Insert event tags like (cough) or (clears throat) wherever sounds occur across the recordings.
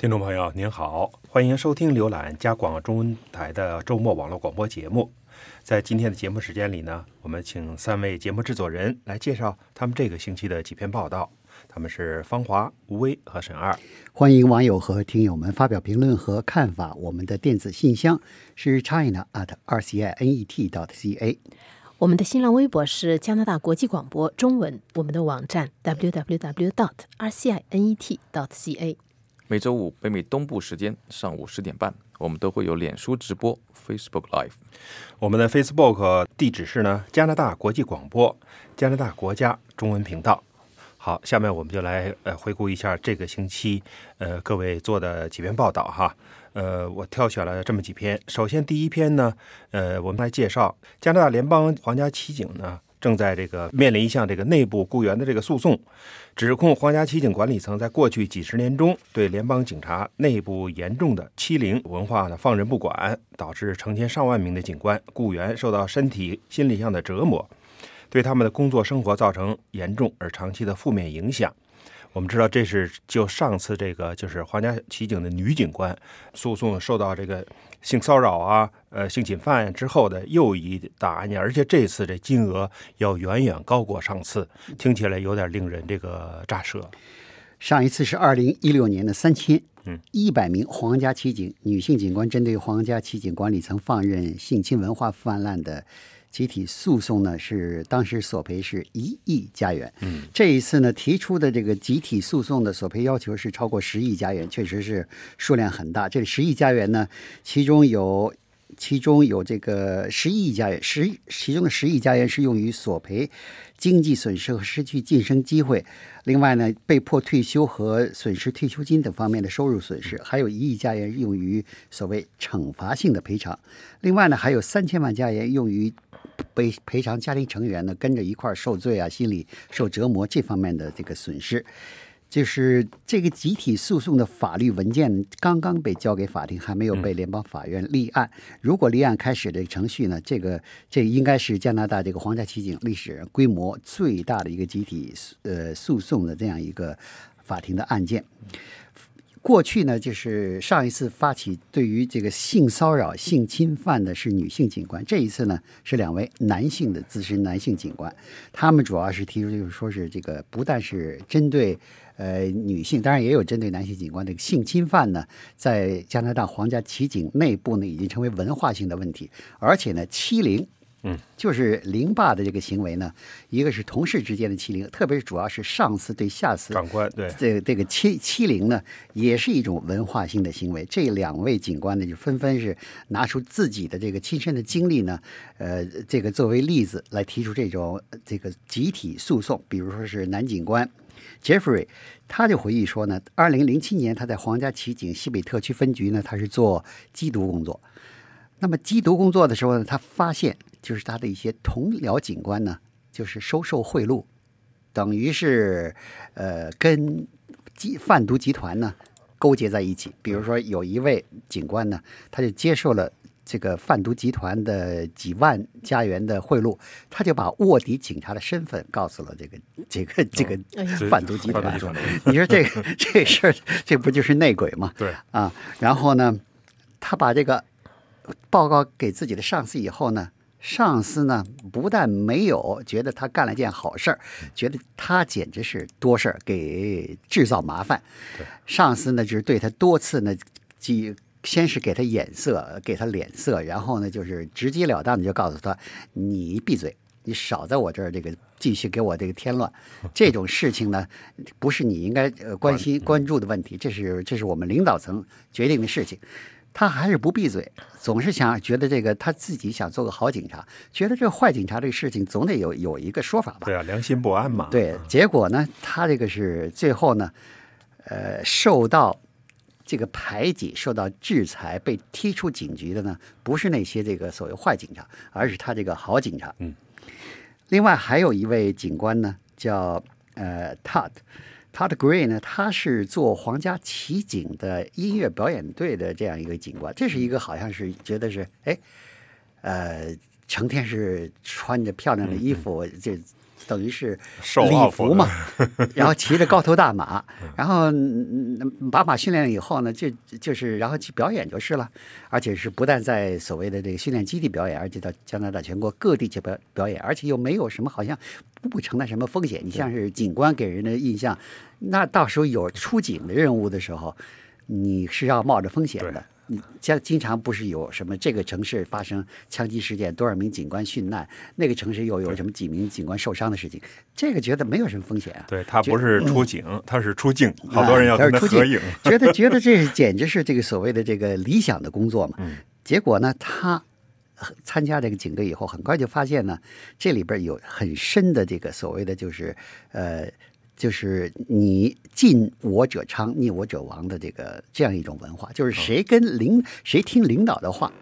听众朋友您好，欢迎收听浏览加广中文台的周末网络广播节目。在今天的节目时间里呢，我们请三位节目制作人来介绍他们这个星期的几篇报道。他们是方华、吴威和沈二。欢迎网友和听友们发表评论和看法。我们的电子信箱是 china at r c i n e t dot c a。我们的新浪微博是加拿大国际广播中文。我们的网站 www dot r c i n e t dot c a。每周五北美东部时间上午十点半，我们都会有脸书直播 （Facebook Live）。我们的 Facebook 地址是呢加拿大国际广播加拿大国家中文频道。好，下面我们就来呃回顾一下这个星期呃各位做的几篇报道哈。呃，我挑选了这么几篇。首先第一篇呢，呃，我们来介绍加拿大联邦皇家骑警呢。正在这个面临一项这个内部雇员的这个诉讼，指控皇家骑警管理层在过去几十年中对联邦警察内部严重的欺凌文化呢放任不管，导致成千上万名的警官雇员受到身体、心理上的折磨，对他们的工作生活造成严重而长期的负面影响。我们知道，这是就上次这个就是皇家骑警的女警官诉讼受到这个性骚扰啊、呃性侵犯之后的又一大案件，而且这次这金额要远远高过上次，听起来有点令人这个咋舌。上一次是二零一六年的三千，嗯，一百名皇家骑警女性警官针对皇家骑警管理层放任性侵文化泛滥的。集体诉讼呢是当时索赔是一亿加元，嗯，这一次呢提出的这个集体诉讼的索赔要求是超过十亿加元，确实是数量很大。这十亿加元呢，其中有其中有这个十亿加元，十其中的十亿加元是用于索赔经济损失和失去晋升机会，另外呢被迫退休和损失退休金等方面的收入损失，还有一亿加元用于所谓惩罚性的赔偿，另外呢还有三千万加元用于。赔赔偿家庭成员呢跟着一块儿受罪啊，心理受折磨这方面的这个损失，就是这个集体诉讼的法律文件刚刚被交给法庭，还没有被联邦法院立案。如果立案开始的程序呢，这个这应该是加拿大这个皇家骑警历史规模最大的一个集体呃诉讼的这样一个法庭的案件。过去呢，就是上一次发起对于这个性骚扰、性侵犯的是女性警官，这一次呢是两位男性的资深男性警官，他们主要是提出就是说是这个不但是针对呃女性，当然也有针对男性警官这个性侵犯呢，在加拿大皇家骑警内部呢已经成为文化性的问题，而且呢欺凌。嗯，就是凌霸的这个行为呢，一个是同事之间的欺凌，特别是主要是上司对下司长官对这这个欺欺凌呢，也是一种文化性的行为。这两位警官呢，就纷纷是拿出自己的这个亲身的经历呢，呃，这个作为例子来提出这种这个集体诉讼。比如说是男警官 Jeffrey，他就回忆说呢，二零零七年他在皇家骑警西北特区分局呢，他是做缉毒工作。那么缉毒工作的时候呢，他发现。就是他的一些同僚警官呢，就是收受贿赂，等于是呃跟集贩毒集团呢勾结在一起。比如说有一位警官呢，他就接受了这个贩毒集团的几万加元的贿赂，他就把卧底警察的身份告诉了这个 (laughs) 这个这个贩毒集团。你说这个这事儿，这不就是内鬼吗？对啊，然后呢，他把这个报告给自己的上司以后呢。上司呢，不但没有觉得他干了件好事儿，觉得他简直是多事儿，给制造麻烦。上司呢，就是对他多次呢，即先是给他眼色，给他脸色，然后呢，就是直截了当的就告诉他：“你闭嘴，你少在我这儿这个继续给我这个添乱。(laughs) 这种事情呢，不是你应该呃关心关注的问题，这是这是我们领导层决定的事情。”他还是不闭嘴，总是想觉得这个他自己想做个好警察，觉得这坏警察这个事情总得有有一个说法吧？对啊，良心不安嘛。对，结果呢，他这个是最后呢，呃，受到这个排挤、受到制裁、被踢出警局的呢，不是那些这个所谓坏警察，而是他这个好警察。嗯。另外还有一位警官呢，叫呃 Todd。他的 Gray 呢？他是做皇家骑警的音乐表演队的这样一个警官，这是一个好像是觉得是哎，呃，成天是穿着漂亮的衣服，这等于是受礼奥服服嘛，(laughs) 然后骑着高头大马，然后嗯把马训练了以后呢，就就是然后去表演就是了，而且是不但在所谓的这个训练基地表演，而且到加拿大全国各地去表表演，而且又没有什么好像不不承担什么风险。你像是警官给人的印象，那到时候有出警的任务的时候，你是要冒着风险的。你像经常不是有什么这个城市发生枪击事件，多少名警官殉难，那个城市又有什么几名警官受伤的事情，这个觉得没有什么风险啊。对他不是出警，他是出境，好多人要合影。觉得 (laughs) 觉得这简直是这个所谓的这个理想的工作嘛。嗯结果呢，他参加这个警队以后，很快就发现呢，这里边有很深的这个所谓的就是呃。就是你近我者昌，逆我者亡的这个这样一种文化，就是谁跟领谁听领导的话，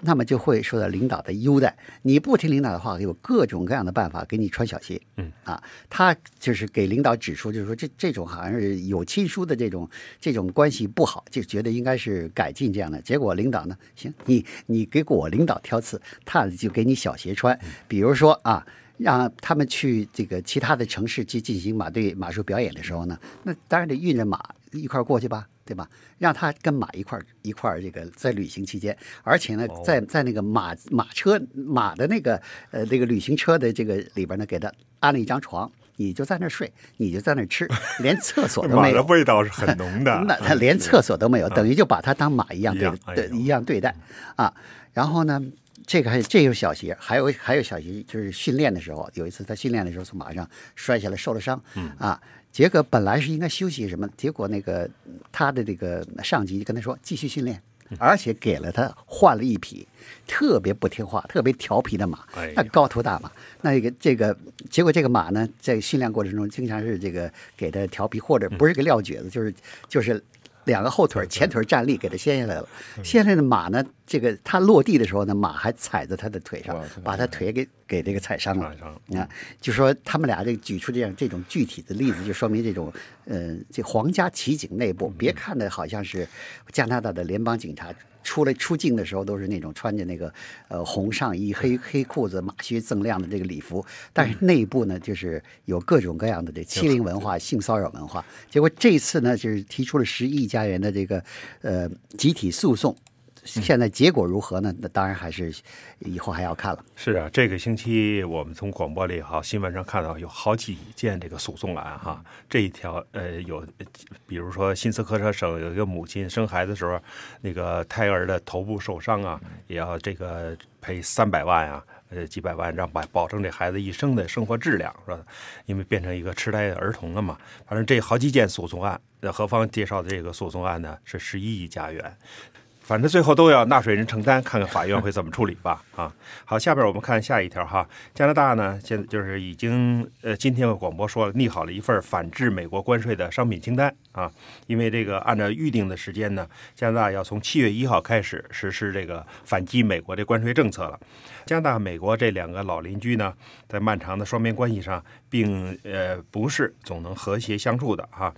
那么就会受到领导的优待。你不听领导的话，有各种各样的办法给你穿小鞋。嗯啊，他就是给领导指出，就是说这这种好像是有亲疏的这种这种关系不好，就觉得应该是改进这样的。结果领导呢，行，你你给我领导挑刺，他就给你小鞋穿。比如说啊。让他们去这个其他的城市去进行马队马术表演的时候呢，那当然得运着马一块儿过去吧，对吧？让他跟马一块儿一块儿这个在旅行期间，而且呢，在在那个马马车马的那个呃那个旅行车的这个里边呢，给他安了一张床，你就在那儿睡，你就在那儿吃，(laughs) 连厕所都马的没有。味道是很浓的，(laughs) 那他连厕所都没有，等于就把他当马一样对哎对一样对待啊。然后呢，这个还这有小鞋，还有还有小鞋，就是训练的时候，有一次他训练的时候从马上摔下来受了伤，嗯。啊，结果本来是应该休息什么，结果那个他的这个上级就跟他说继续训练。而且给了他换了一匹特别不听话、特别调皮的马哎呀，那高头大马，那个这个结果这个马呢，在训练过程中经常是这个给他调皮，或者不是个撂蹶子，就是就是两个后腿前腿站立给他掀下来了。掀下来的马呢，这个他落地的时候呢，马还踩在他的腿上把他腿给给这个踩伤了。啊，就说他们俩这举出这样这种具体的例子，就说明这种呃，这皇家骑警内部，别看的好像是加拿大的联邦警察。出来出境的时候都是那种穿着那个呃红上衣、黑黑裤子、马靴锃亮的这个礼服，但是内部呢就是有各种各样的这欺凌文化、性骚扰文化。结果这次呢就是提出了十亿加元的这个呃集体诉讼，现在结果如何呢？那当然还是以后还要看了。是啊，这个星期我们从广播里好新闻上看到有好几件这个诉讼案哈。这一条呃有，比如说新斯科舍省有一个母亲生孩子的时候，那个胎儿的头部受伤啊，也要这个赔三百万啊。呃，几百万让保保证这孩子一生的生活质量，是吧？因为变成一个痴呆的儿童了嘛。反正这好几件诉讼案，那何方介绍的这个诉讼案呢是十一亿加元。反正最后都要纳税人承担，看看法院会怎么处理吧。啊，好，下边我们看下一条哈。加拿大呢，现在就是已经呃，今天广播说了拟好了一份反制美国关税的商品清单啊。因为这个按照预定的时间呢，加拿大要从七月一号开始实施这个反击美国的关税政策了。加拿大、美国这两个老邻居呢，在漫长的双边关系上，并呃不是总能和谐相处的哈。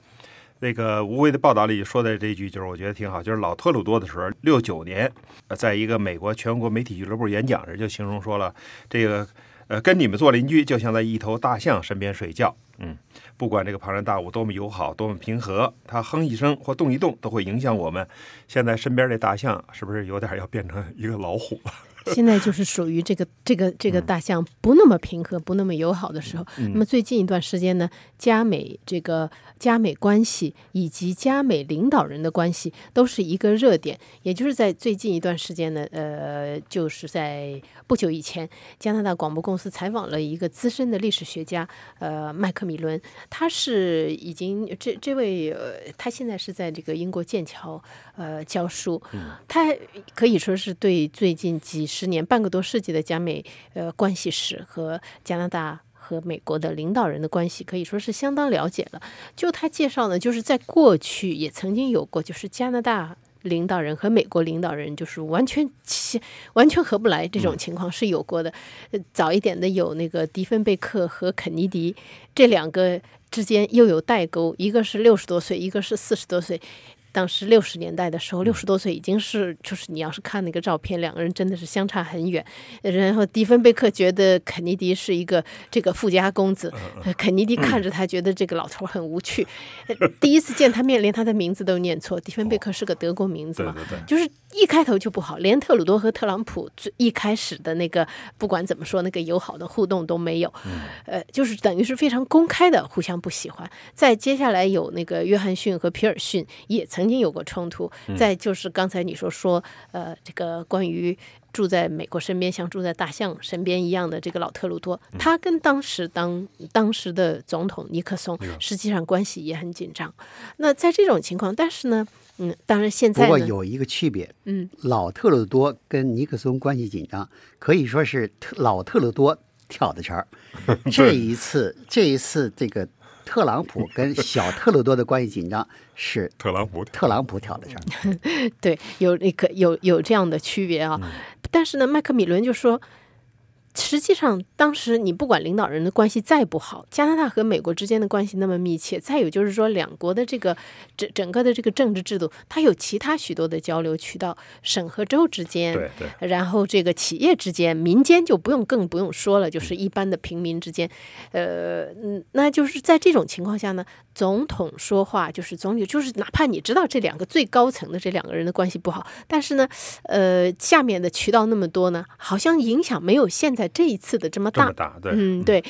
那个无畏的报道里说的这句，就是我觉得挺好，就是老特鲁多的时候，六九年，在一个美国全国媒体俱乐部演讲时，就形容说了，这个呃，跟你们做邻居，就像在一头大象身边睡觉，嗯，不管这个庞然大物多么友好，多么平和，它哼一声或动一动，都会影响我们。现在身边这大象是不是有点要变成一个老虎了？(laughs) 现在就是属于这个这个这个大象不那么平和、不那么友好的时候。那么最近一段时间呢，加美这个加美关系以及加美领导人的关系都是一个热点。也就是在最近一段时间呢，呃，就是在不久以前，加拿大广播公司采访了一个资深的历史学家，呃，麦克米伦，他是已经这这位呃，他现在是在这个英国剑桥呃教书，他可以说是对最近几十年、半个多世纪的加美呃关系史和加拿大和美国的领导人的关系，可以说是相当了解了。就他介绍呢，就是在过去也曾经有过，就是加拿大。领导人和美国领导人就是完全其完全合不来这种情况是有过的。呃早一点的有那个迪芬贝克和肯尼迪这两个之间又有代沟，一个是六十多岁，一个是四十多岁。当时六十年代的时候，六十多岁已经是，就是你要是看那个照片，两个人真的是相差很远。然后迪芬贝克觉得肯尼迪是一个这个富家公子，呃肯尼迪 (clears throat) 看着他觉得这个老头很无趣。呃第一次见他面，连他的名字都念错。迪芬贝克是个德国名字嘛，就是一开头就不好，连特鲁多和特朗普最一开始的那个不管怎么说，那个友好的互动都没有，呃，就是等于是非常公开的互相不喜欢。再接下来有那个约翰逊和皮尔逊也曾经有过冲突，再就是刚才你说说，呃，这个关于。住在美国身边，像住在大象身边一样的这个老特鲁多，他跟当时当当时的总统尼克松实际上关系也很紧张。那在这种情况，但是呢，嗯，当然现在不，过有一个区别，嗯，老特鲁多跟尼克松关系紧张，可以说是特老特鲁多挑的茬儿。(laughs) 这一次，这一次这个特朗普跟小特鲁多的关系紧张，是 (laughs) 特朗普特朗普挑的事儿。(laughs) 对，有那个有有这样的区别啊。但是呢，麦克米伦就说，实际上当时你不管领导人的关系再不好，加拿大和美国之间的关系那么密切，再有就是说两国的这个整整个的这个政治制度，它有其他许多的交流渠道，省和州之间，对对，然后这个企业之间，民间就不用更不用说了，就是一般的平民之间，呃，嗯，那就是在这种情况下呢，总统说话就是总理，就是哪怕你知道这两个最高层的这两个人的关系不好，但是呢，呃，下面的渠道那么多呢，好像影响没有现在这一次的这么大这么。大，对，嗯，对，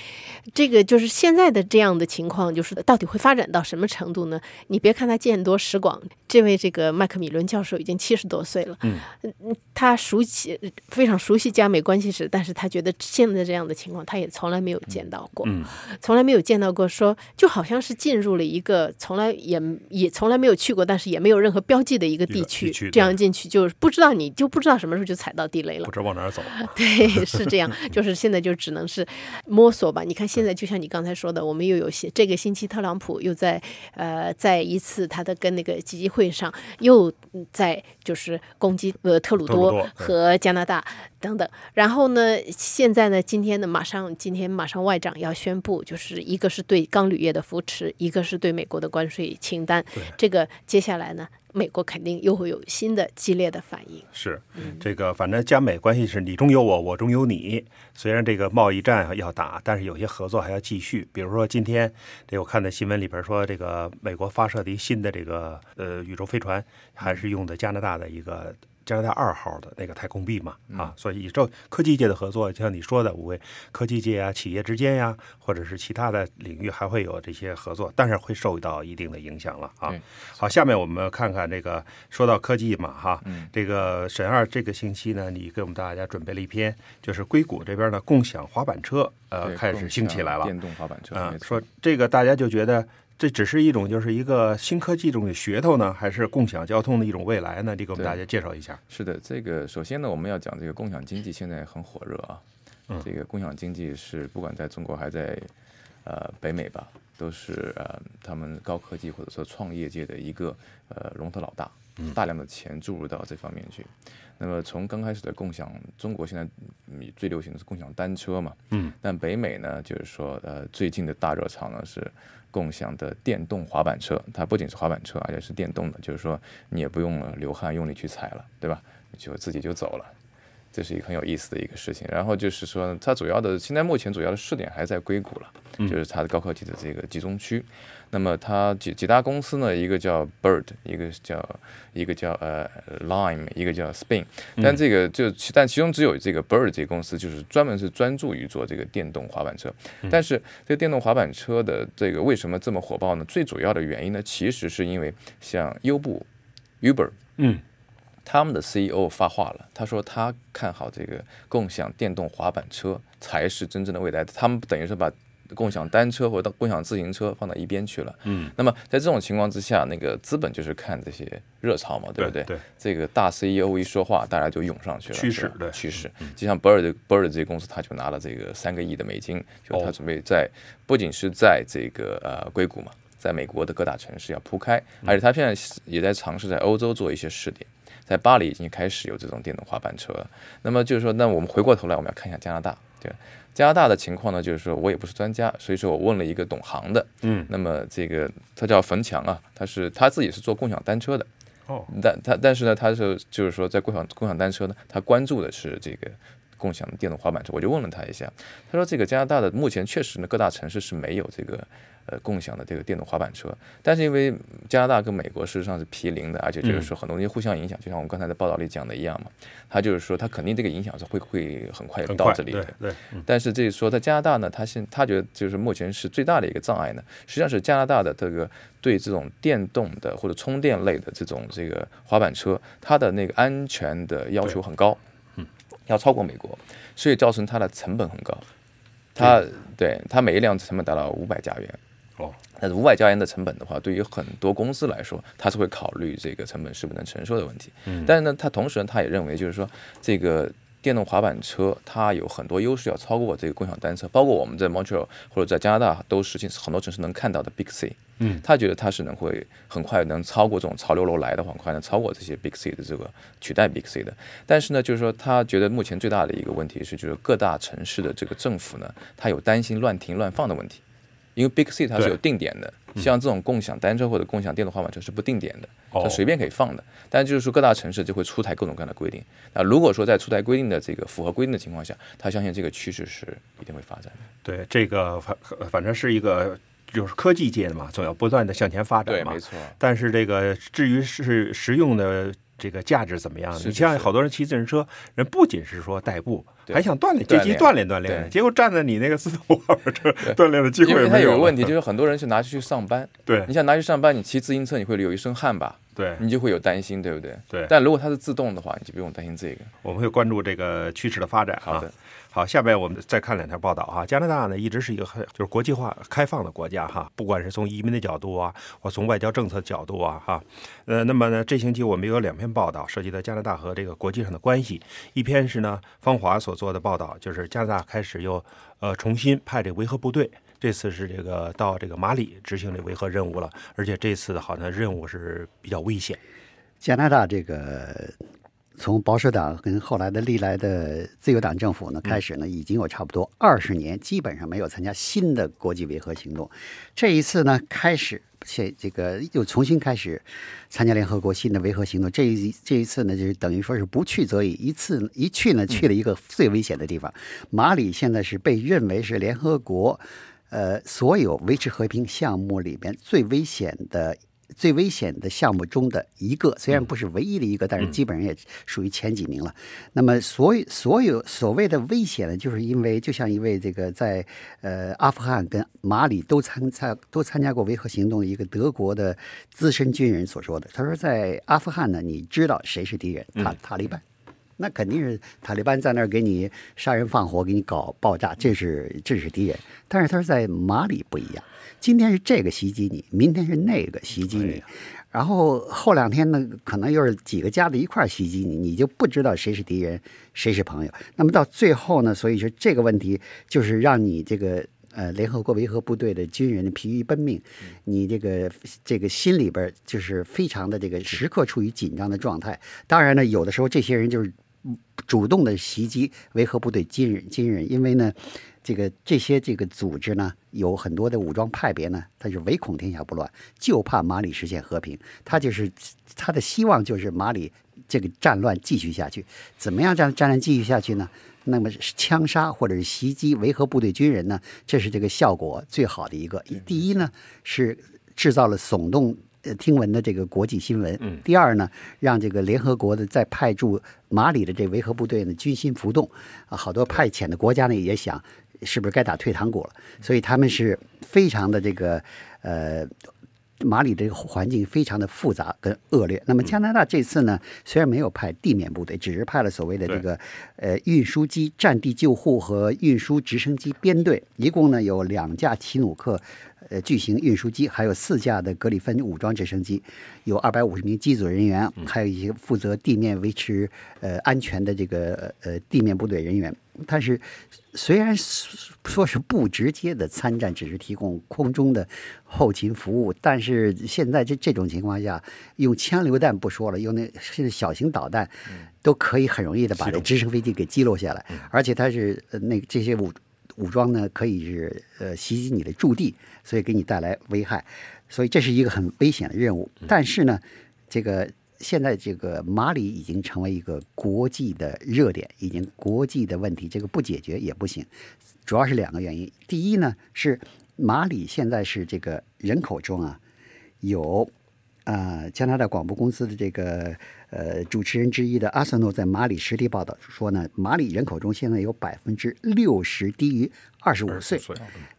这个就是现在的这样的情况，就是到底会发展到什么程度呢？你别看他见多识广，这位这个麦克米伦教授已经七十多岁了，嗯嗯，他熟悉非常熟悉加美关系史，但是他觉得现在这样的情况，他也从来没有见到过，嗯从来没有见到过说，就好像是进入了一个从来也也从来没有去过，但是也没有任何标记的一个地区，地区这样进去就是不知道你就不知道什么时候就踩到地雷了不。知道往哪儿走。(laughs) 对，是这样，就是现在就只能是摸索吧。你看现在就像你刚才说的，我们又有些这个星期特朗普又在呃在一次他的跟那个集集会上又嗯在就是攻击呃特鲁多和加拿大等等。然后呢，现在呢，今天呢马上今天马上外长要宣布，就是一个是对钢铝业的扶持，一个是对美国的关税清单。这个接下来呢，美国肯定又会有新的激烈的反应。是嗯这个，反正加美关系是你中有我，我中有你。虽然这个贸易战要打，但是有些合作还要继续。比如说今天这我看的新闻里边说，这个美国发射的一新的这个呃宇宙飞船，还是用的加拿大的一个。加拿大二号的那个太空币嘛，啊，所以这科技界的合作，就像你说的，五位科技界啊、企业之间呀，或者是其他的领域，还会有这些合作，但是会受到一定的影响了啊。好，下面我们看看这个，说到科技嘛，哈，嗯。这个沈二这个星期呢，你给我们大家准备了一篇，就是硅谷这边的共享滑板车，呃，开始兴起来了，电动滑板车，啊、说这个大家就觉得这只是一种就是一个新科技中的噱头呢，还是共享交通的一种未来呢？这给我们大家介绍一下。是的，这个首先呢，我们要讲这个共享经济现在很火热啊。嗯这个共享经济是不管在中国还在呃北美吧，都是呃他们高科技或者说创业界的一个呃龙头老大，大量的钱注入到这方面去。那么从刚开始的共享，中国现在嗯最流行的是共享单车嘛，嗯，但北美呢，就是说呃最近的大热潮呢是共享的电动滑板车，它不仅是滑板车，而且是电动的，就是说你也不用了流汗用力去踩了，对吧？就自己就走了。这是一个很有意思的一个事情。然后就是说，它主要的现在目前主要的试点还在硅谷了，就是它的高科技的这个集中区。那么它几几大公司呢？一个叫 Bird，一个叫一个叫呃 Lime，一个叫 Spin。但这个就其但其中只有这个 Bird 这个公司就是专门是专注于做这个电动滑板车。但是这个电动滑板车的这个为什么这么火爆呢？最主要的原因呢，其实是因为像优步、Uber。嗯他们的 CEO 发话了，他说他看好这个共享电动滑板车才是真正的未来。他们等于是把共享单车或者共享自行车放到一边去了。嗯，那么在这种情况之下，那个资本就是看这些热潮嘛，对不对对这个大 CEO 一说话，大家就涌上去了。趋势对趋势。就像 Bird Bird 这些公司，他就拿了这个三个亿的美金，就他哦准备在不仅是在这个呃硅谷嘛，在美国的各大城市要铺开，嗯而且他现在也在尝试在欧洲做一些试点。在巴黎已经开始有这种电动滑板车了。那么就是说，那我们回过头来，我们要看一下加拿大。对，加拿大的情况呢，就是说我也不是专家，所以说我问了一个懂行的。嗯，那么这个他叫冯强啊，他是他自己是做共享单车的，哦，但他但是呢，他是就是说在共享共享单车呢，他关注的是这个共享电动滑板车。我就问了他一下，他说这个加拿大的目前确实呢各大城市是没有这个呃共享的这个电动滑板车，但是因为加拿大跟美国事实上是毗邻的，而且就是说很多东西互相影响，就像我们刚才在报道里讲的一样嘛，他就是说他肯定这个影响是会会很快到这里的但是这个说在加拿大呢，他现他觉得就是目前是最大的一个障碍呢，实际上是加拿大的这个对这种电动的或者充电类的这种这个滑板车，它的那个安全的要求很高，嗯，要超过美国，所以造成它的成本很高，它对它每一辆成本达到五百加元。哦，但是五百加元的成本的话，对于很多公司来说，它是会考虑这个成本是不是能承受的问题。嗯，但是呢，它同时呢，他也认为就是说，这个电动滑板车它有很多优势要超过这个共享单车，包括我们在 Montreal 或者在加拿大都实际很多城市能看到的 Big C。嗯，他觉得它是能会很快能超过这种潮流楼来的话，很快能超过这些 Big C 的这个取代 Big C 的。但是呢，就是说他觉得目前最大的一个问题是，就是各大城市的这个政府呢，他有担心乱停乱放的问题。因为 Big C 它是有定点的，像这种共享单车或者共享电动滑板车是不定点的，哦它随便可以放的。但就是说各大城市就会出台各种各样的规定。那如果说在出台规定的这个符合规定的情况下，他相信这个趋势是一定会发展的。对，这个反反正是一个就是科技界的嘛，总要不断的向前发展嘛。没错。但是这个至于是实用的这个价值怎么样？你像好多人骑自行车，人不仅是说代步，还想锻炼，锻炼借机锻炼锻炼，结果站在你那个自动滑板车锻炼的机会因为它有个问题，就是很多人去拿去上班。对你想拿去上班，你骑自行车你会流一身汗吧？对，你就会有担心，对不对？对但如果它是自动的话，你就不用担心这个。我们会关注这个趋势的发展啊。好的，好，下面我们再看两条报道哈。加拿大呢一直是一个很就是国际化开放的国家哈，不管是从移民的角度啊，或从外交政策角度啊哈。呃，那么呢这星期我们有两篇报道涉及到加拿大和这个国际上的关系。一篇是呢方华所做的报道，就是加拿大开始又呃重新派这维和部队。这次是这个到这个马里执行这维和任务了，而且这次好像任务是比较危险。加拿大这个从保守党跟后来的历来的自由党政府呢开始呢，已经有差不多二十年，基本上没有参加新的国际维和行动。这一次呢，开始且这个又重新开始参加联合国新的维和行动。这一这一次呢，就是等于说是不去则已，一次一去呢，去了一个最危险的地方。马里现在是被认为是联合国。呃，所有维持和平项目里边最危险的、最危险的项目中的一个，虽然不是唯一的一个，但是基本上也属于前几名了。那么，所有所有所谓的危险呢，就是因为就像一位这个在呃阿富汗跟马里都参参都参加过维和行动的一个德国的资深军人所说的。他说，在阿富汗呢，你知道谁是敌人？塔塔利班。那肯定是塔利班在那儿给你杀人放火，给你搞爆炸，这是这是敌人。但是他是在马里不一样，今天是这个袭击你，明天是那个袭击你，然后后两天呢，可能又是几个家的一块儿袭击你，你就不知道谁是敌人，谁是朋友。那么到最后呢，所以说这个问题就是让你这个。呃，联合国维和部队的军人疲于奔命，你这个这个心里边就是非常的这个时刻处于紧张的状态。当然呢，有的时候这些人就是主动的袭击维和部队军人军人，因为呢，这个这些这个组织呢有很多的武装派别呢，他是唯恐天下不乱，就怕马里实现和平。他就是他的希望就是马里这个战乱继续下去，怎么样让战乱继续下去呢？那么枪杀或者是袭击维和部队军人呢，这是这个效果最好的一个。第一呢是制造了耸动呃听闻的这个国际新闻，第二呢让这个联合国的在派驻马里的这维和部队呢军心浮动。啊，好多派遣的国家呢也想是不是该打退堂鼓了，所以他们是非常的这个呃。马里的这个环境非常的复杂跟恶劣。那么加拿大这次呢，虽然没有派地面部队，只是派了所谓的这个呃运输机战地救护和运输直升机编队，一共呢有两架奇努克呃巨型运输机，还有四架的格里芬武装直升机，有二百五十名机组人员，还有一些负责地面维持呃安全的这个呃地面部队人员。但是，虽然说是不直接的参战，只是提供空中的后勤服务，但是现在这这种情况下，用枪榴弹不说了，用那甚至小型导弹，都可以很容易的把这直升飞机给击落下来，而且它是呃那这些武武装呢，可以是呃袭击你的驻地，所以给你带来危害，所以这是一个很危险的任务。但是呢，这个现在这个马里已经成为一个国际的热点，已经国际的问题，这个不解决也不行。主要是两个原因，第一呢是马里现在是这个人口中啊有。啊，加拿大广播公司的这个呃主持人之一的阿瑟诺在马里实地报道说呢，马里人口中现在有百分之六十低于二十五岁，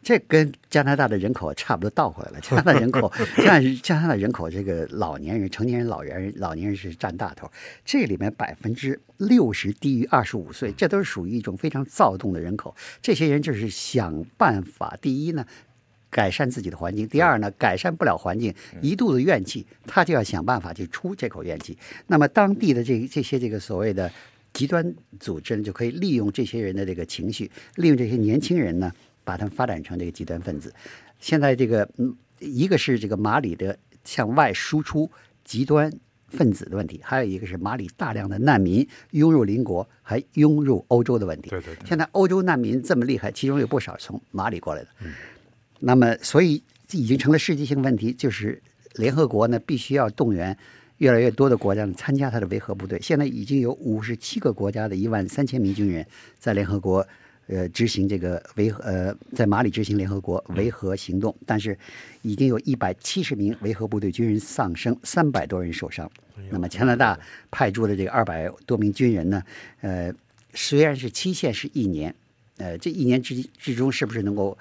这跟加拿大的人口差不多倒回来了。加拿大人口，(laughs) 加加拿大人口这个老年人、成年人、老人、老年人是占大头，这里面百分之六十低于二十五岁，这都是属于一种非常躁动的人口。这些人就是想办法，第一呢。改善自己的环境。第二呢，改善不了环境，一肚子怨气，他就要想办法去出这口怨气。那么当地的这这些这个所谓的极端组织呢，就可以利用这些人的这个情绪，利用这些年轻人呢，把他们发展成这个极端分子。现在这个嗯，一个是这个马里的向外输出极端分子的问题，还有一个是马里大量的难民涌入邻国，还涌入欧洲的问题。对对对。现在欧洲难民这么厉害，其中有不少从马里过来的。嗯。那么，所以已经成了世界性问题，就是联合国呢必须要动员越来越多的国家参加它的维和部队。现在已经有五十七个国家的一万三千名军人在联合国呃执行这个维和呃在马里执行联合国维和行动，但是已经有一百七十名维和部队军人丧生，三百多人受伤。那么加拿大派驻的这个二百多名军人呢，呃，虽然是期限是一年，呃，这一年之之中是不是能够？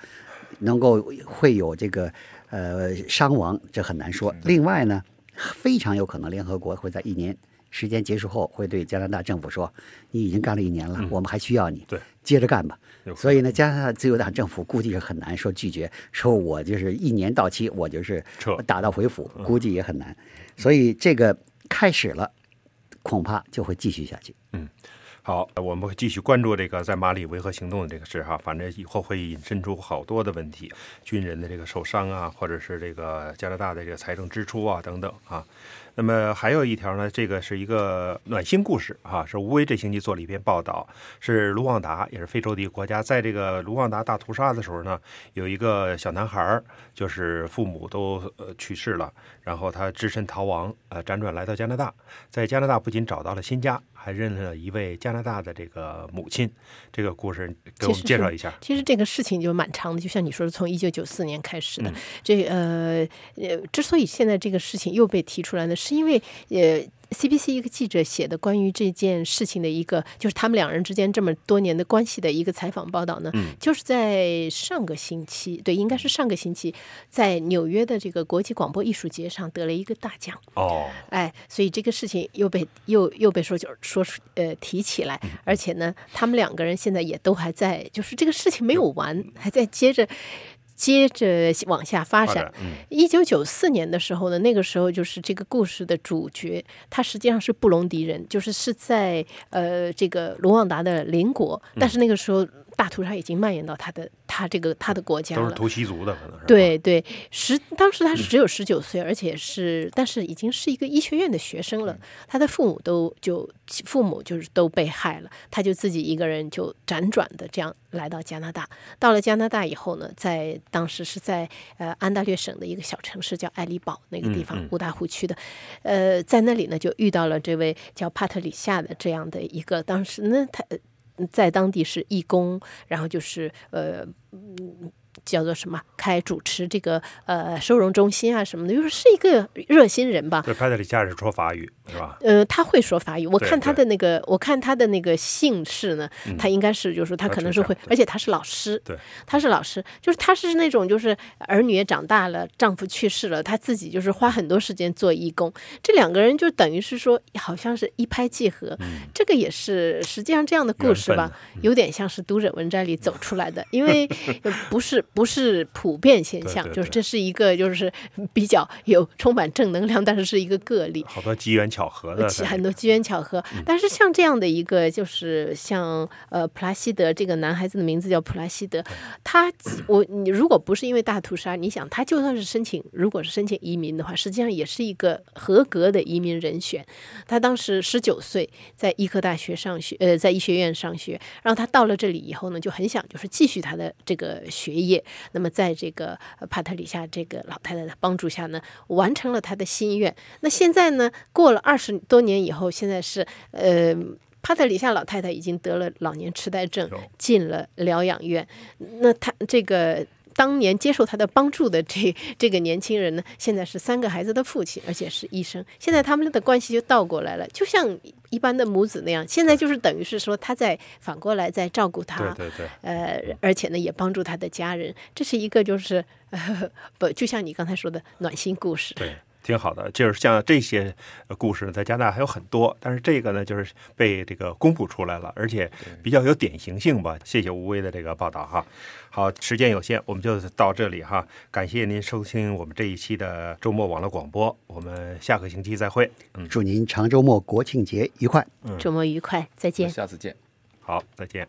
能够会有这个呃伤亡，这很难说。另外呢，非常有可能联合国会在一年时间结束后，会对加拿大政府说：“你已经干了一年了，我们还需要你，对，接着干吧。”所以呢，加拿大自由党政府估计是很难说拒绝，说我就是一年到期，我就是打道回府，估计也很难。所以这个开始了，恐怕就会继续下去。嗯。好，我们会继续关注这个在马里维和行动的这个事哈，反正以后会引申出好多的问题，军人的这个受伤啊，或者是这个加拿大的这个财政支出啊等等啊。那么还有一条呢，这个是一个暖心故事啊，是吴威这星期做了一篇报道，是卢旺达，也是非洲的一个国家，在这个卢旺达大屠杀的时候呢，有一个小男孩，就是父母都呃去世了，然后他只身逃亡，呃辗转来到加拿大，在加拿大不仅找到了新家。还认识了一位加拿大的这个母亲，这个故事给我们介绍一下。其实这个事情就蛮长的，就像你说的，从一九九四年开始的。这呃呃，之所以现在这个事情又被提出来呢，是因为呃。CBC 一个记者写的关于这件事情的一个，就是他们两人之间这么多年的关系的一个采访报道呢，就是在上个星期，对，应该是上个星期，在纽约的这个国际广播艺术节上得了一个大奖。哦，哎，所以这个事情又被又又被说就是说呃提起来，而且呢，他们两个人现在也都还在，就是这个事情没有完，还在接着。接着往下发展。一九九四年的时候呢，那个时候就是这个故事的主角，他实际上是布隆迪人，就是是在呃这个卢旺达的邻国，但是那个时候。大屠杀已经蔓延到他的他这个他的国家了，都是图西族的，可能是对对。十当时他是只有十九岁，而且是但是已经是一个医学院的学生了。他的父母都就父母就是都被害了，他就自己一个人就辗转的这样来到加拿大。到了加拿大以后呢，在当时是在呃安大略省的一个小城市叫艾利堡那个地方五大湖区的，呃，在那里呢就遇到了这位叫帕特里夏的这样的一个，当时那他。在当地是义工，然后就是呃。叫做什么？开主持这个呃收容中心啊什么的，就是是一个热心人吧。对，帕特里夏是说法语是吧？呃，他会说法语。我看他的那个，我看他的那个姓氏呢，他应该是就是说他可能是会，而且他是老师。对，他是老师，就是他是那种就是儿女也长大了，丈夫去世了，他自己就是花很多时间做义工。这两个人就等于是说，好像是一拍即合。这个也是实际上这样的故事吧，有点像是读者文摘里走出来的，因为 (laughs) 不是。不是普遍现象，就是这是一个就是比较有充满正能量，但是是一个个例。好多机缘巧合的，很多机缘巧合。但是像这样的一个，就是像呃普拉西德这个男孩子的名字叫普拉西德，他我你如果不是因为大屠杀，你想他就算是申请，如果是申请移民的话，实际上也是一个合格的移民人选。他当时十九岁，在医科大学上学，呃，在医学院上学。然后他到了这里以后呢，就很想就是继续他的这个学业。业。那么在这个呃帕特里夏这个老太太的帮助下呢，完成了她的心愿。那现在呢，过了二十多年以后，现在是呃。帕特里夏老太太已经得了老年痴呆症，进了疗养院。那她这个当年接受他的帮助的这 (laughs) 这个年轻人呢，现在是三个孩子的父亲，而且是医生。现在他们的关系就倒过来了，就像一般的母子那样。现在就是等于是说，他在反过来在照顾他，对对对，呃，而且呢也帮助他的家人。这是一个就是呃 (laughs) 不，就像你刚才说的暖心故事。对，挺好的。就是像这些呃故事呢，在加拿大还有很多，但是这个呢，就是被这个公布出来了，而且比较有典型性吧。谢谢吴威的这个报道哈。好，时间有限，我们就到这里哈。感谢您收听我们这一期的周末网络广播，我们下个星期再会。嗯，祝您长周末国庆节愉快。嗯周末愉快，再见。下次见。好，再见。